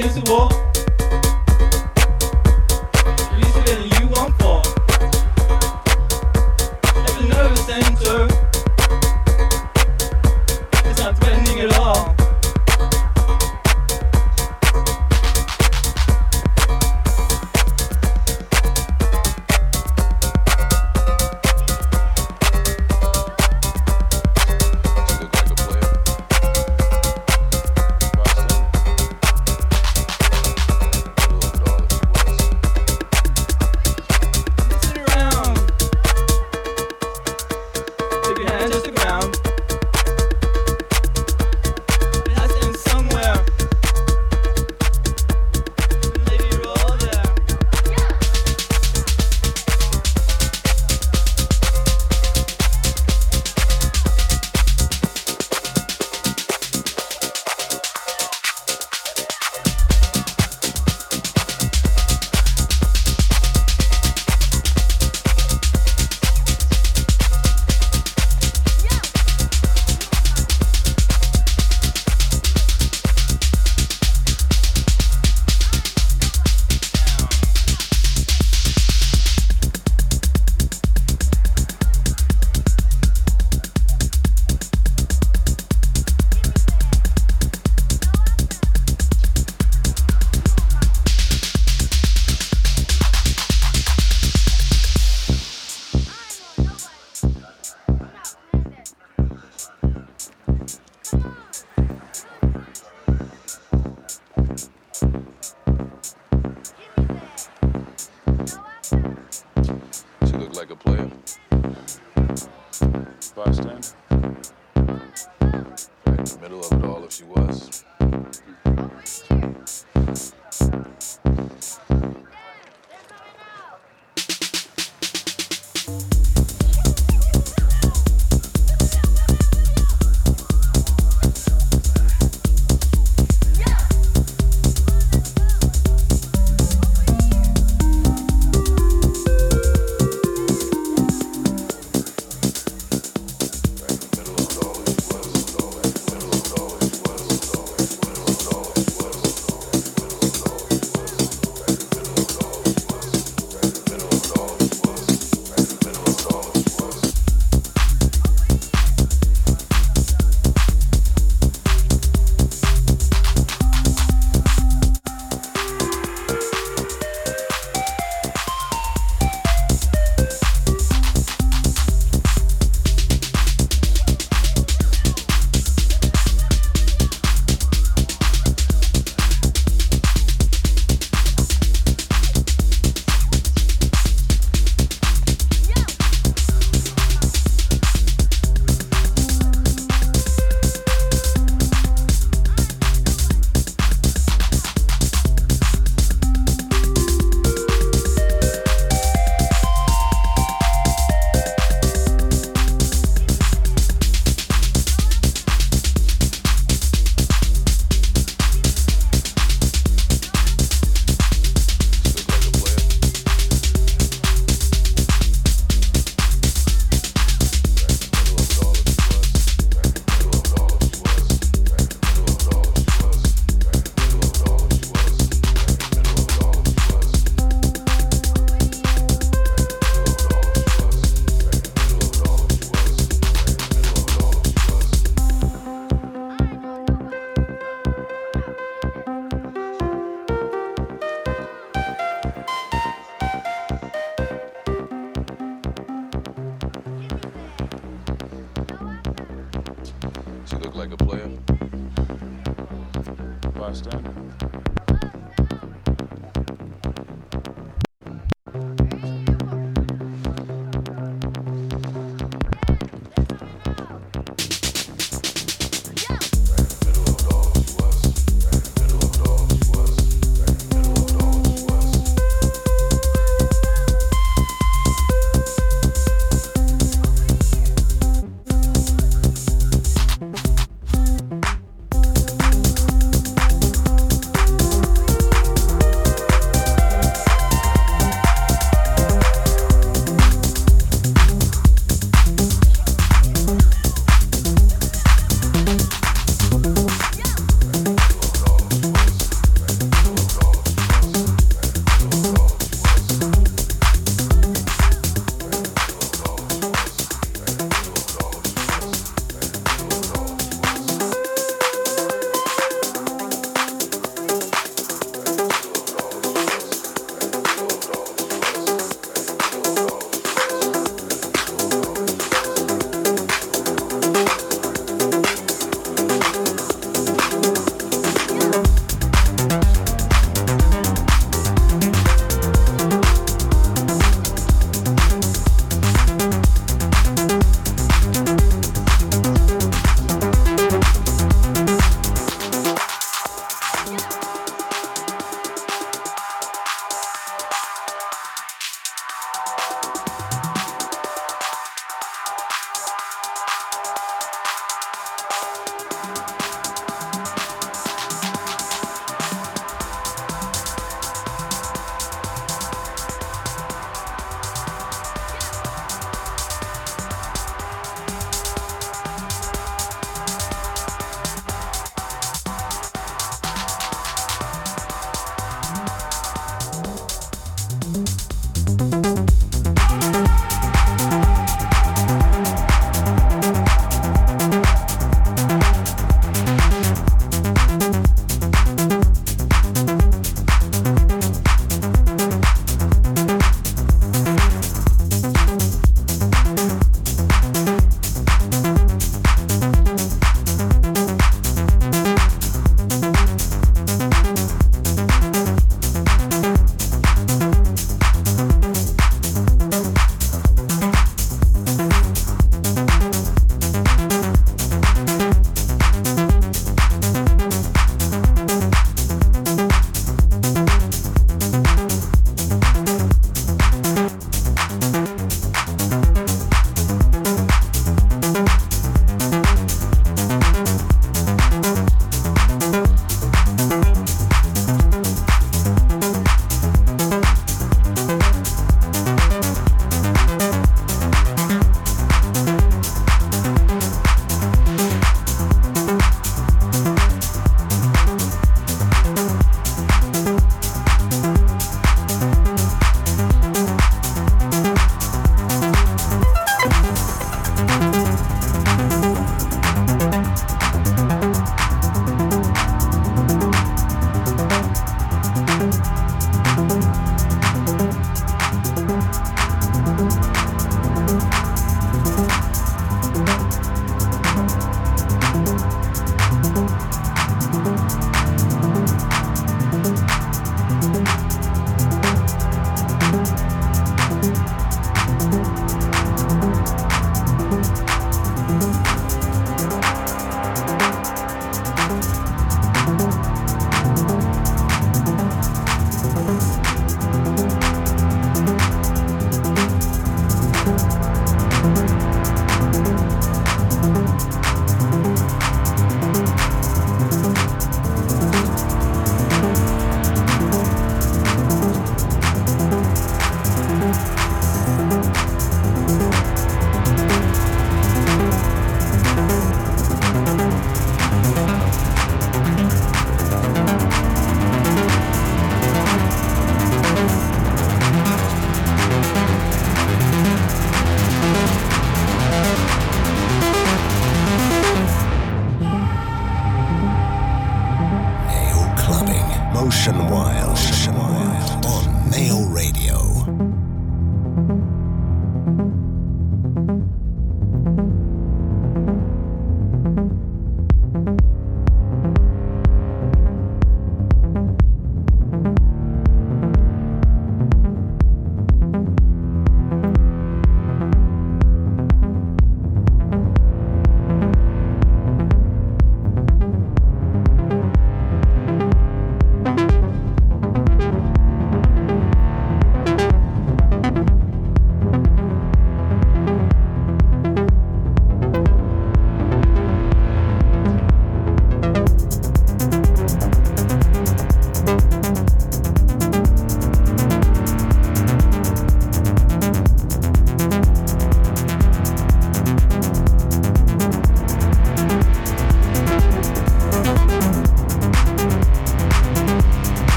Quem se voou? bystander? Right in the middle of it all, if she was.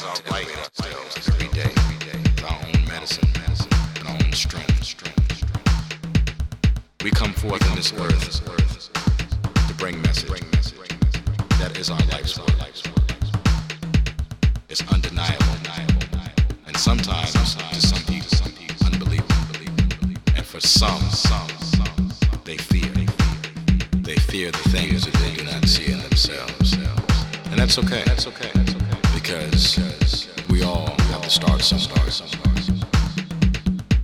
right to the ourselves every day. Our own medicine, medicine, our own strength. We come forth on this earth to bring message. That is our life's work. It's undeniable. And sometimes, to some people, unbelievable. And for some, they fear. They fear the things that they do not see in themselves. And that's okay.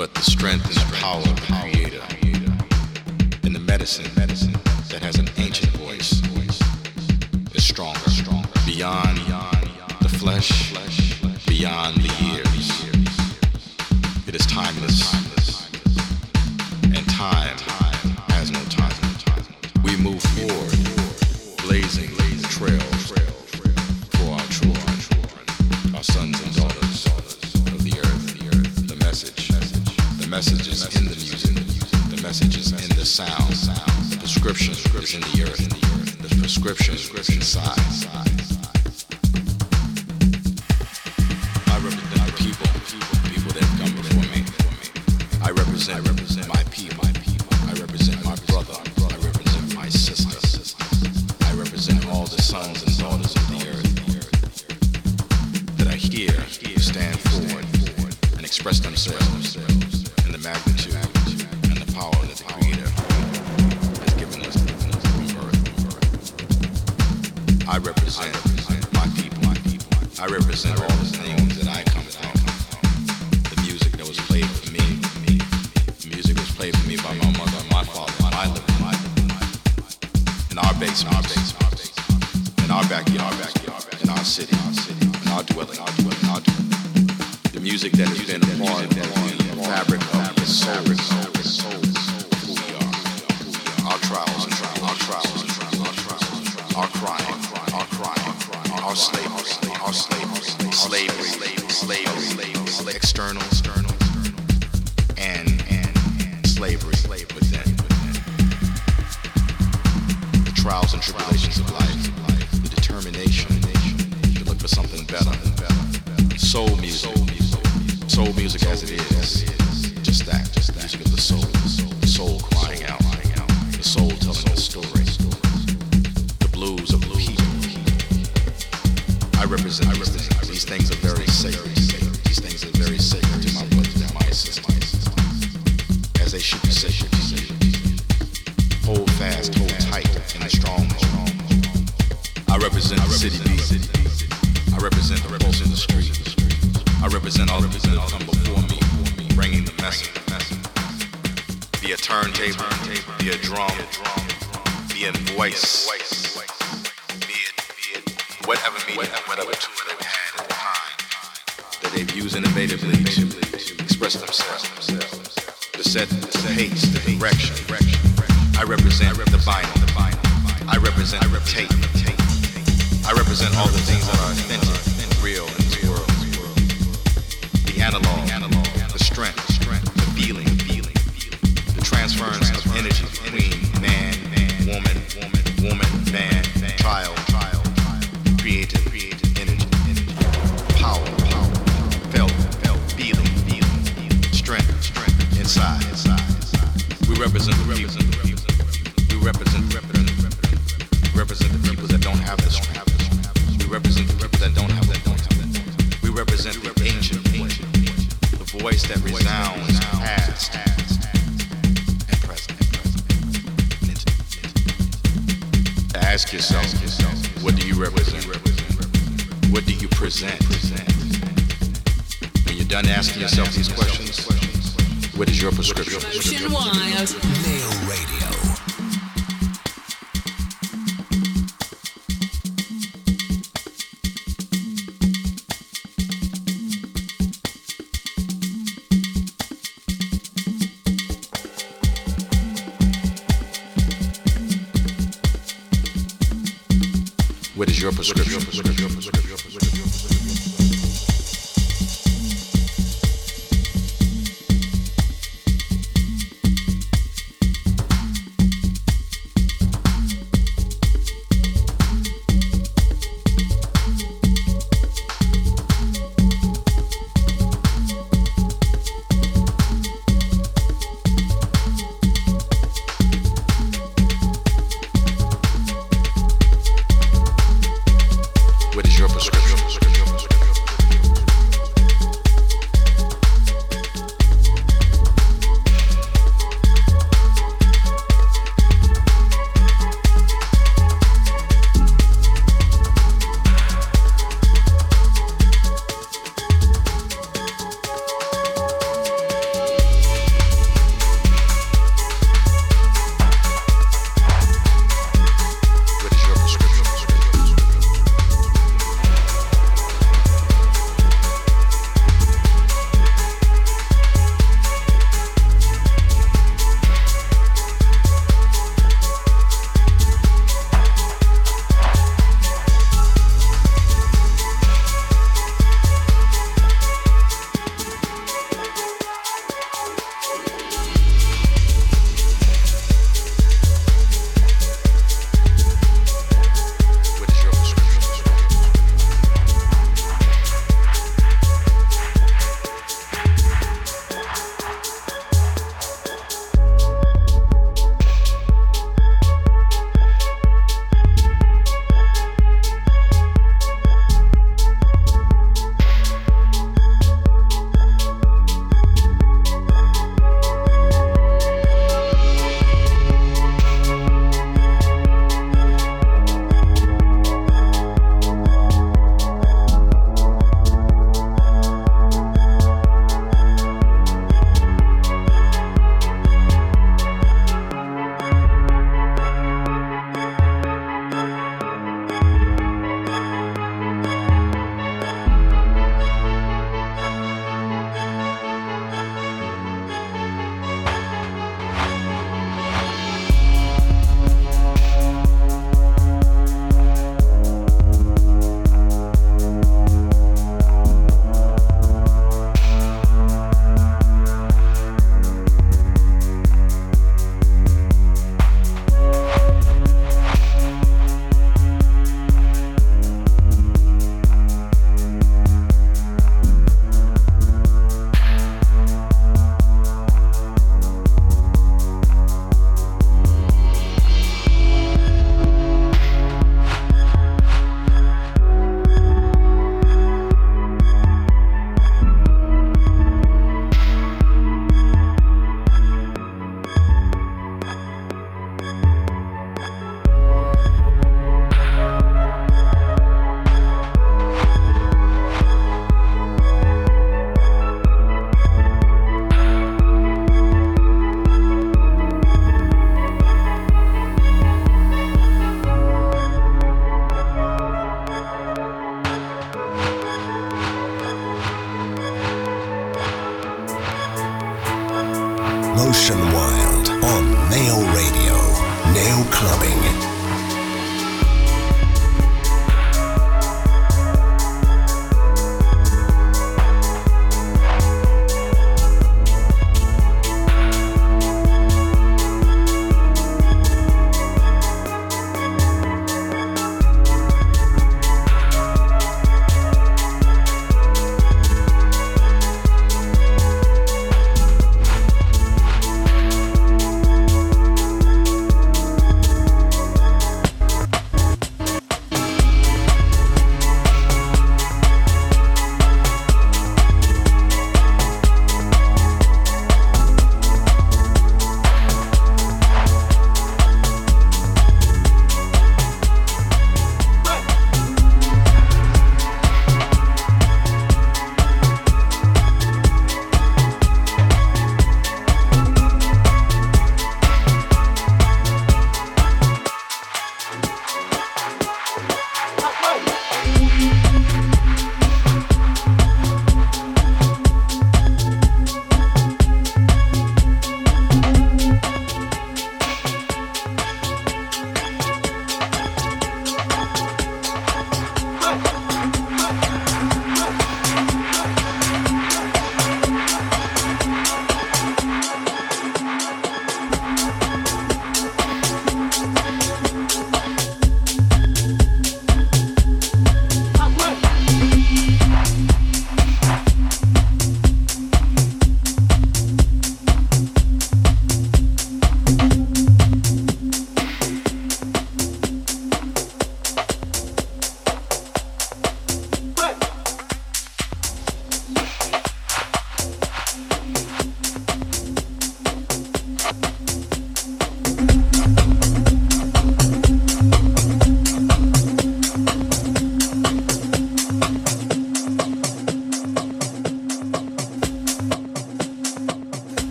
but the strength and the power of the Creator, and the medicine that has an ancient voice is stronger, beyond the flesh, beyond the years. message is in the music. The message is in the sound. The prescription is in the earth. The prescription is inside. soul music as it is. and wild. Nail Radio. What is your prescription? What is your prescription?